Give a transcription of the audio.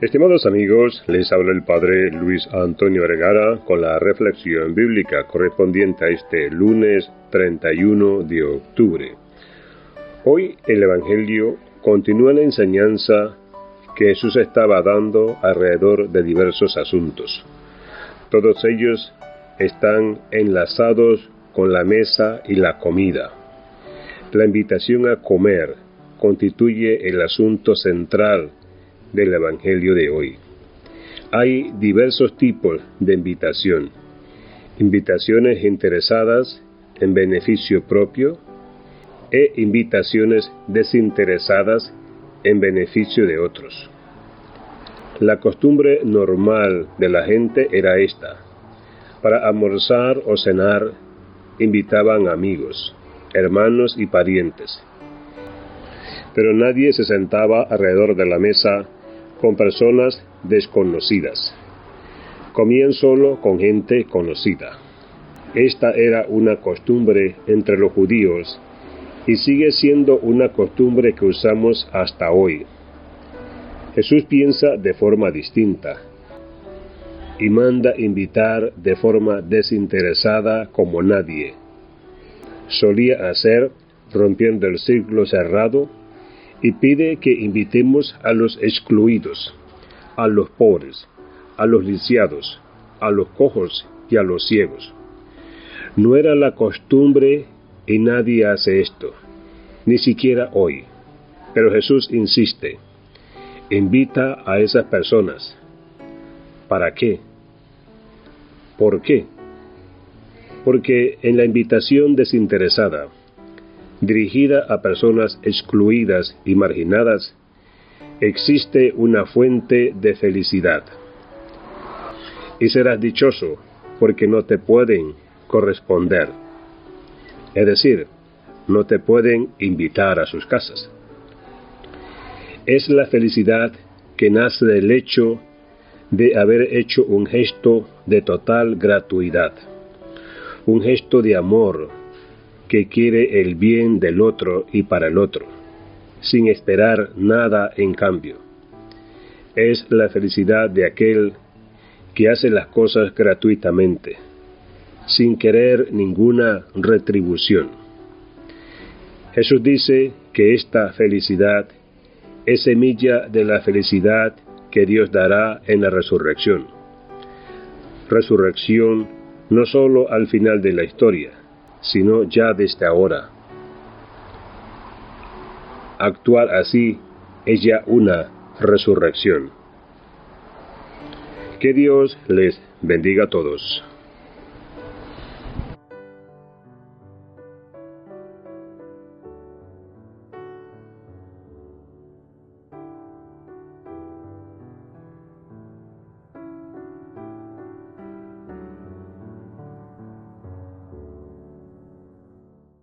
Estimados amigos, les habla el Padre Luis Antonio Vergara con la reflexión bíblica correspondiente a este lunes 31 de octubre. Hoy el Evangelio continúa la enseñanza que Jesús estaba dando alrededor de diversos asuntos. Todos ellos están enlazados con la mesa y la comida. La invitación a comer constituye el asunto central del Evangelio de hoy. Hay diversos tipos de invitación. Invitaciones interesadas en beneficio propio e invitaciones desinteresadas en beneficio de otros. La costumbre normal de la gente era esta. Para almorzar o cenar invitaban amigos, hermanos y parientes. Pero nadie se sentaba alrededor de la mesa con personas desconocidas. Comían solo con gente conocida. Esta era una costumbre entre los judíos y sigue siendo una costumbre que usamos hasta hoy. Jesús piensa de forma distinta y manda invitar de forma desinteresada como nadie. Solía hacer rompiendo el círculo cerrado y pide que invitemos a los excluidos, a los pobres, a los lisiados, a los cojos y a los ciegos. No era la costumbre y nadie hace esto, ni siquiera hoy. Pero Jesús insiste, invita a esas personas. ¿Para qué? ¿Por qué? Porque en la invitación desinteresada, dirigida a personas excluidas y marginadas, existe una fuente de felicidad. Y serás dichoso porque no te pueden corresponder. Es decir, no te pueden invitar a sus casas. Es la felicidad que nace del hecho de haber hecho un gesto de total gratuidad, un gesto de amor que quiere el bien del otro y para el otro, sin esperar nada en cambio. Es la felicidad de aquel que hace las cosas gratuitamente, sin querer ninguna retribución. Jesús dice que esta felicidad es semilla de la felicidad que Dios dará en la resurrección. Resurrección no sólo al final de la historia, sino ya desde ahora. Actuar así es ya una resurrección. Que Dios les bendiga a todos.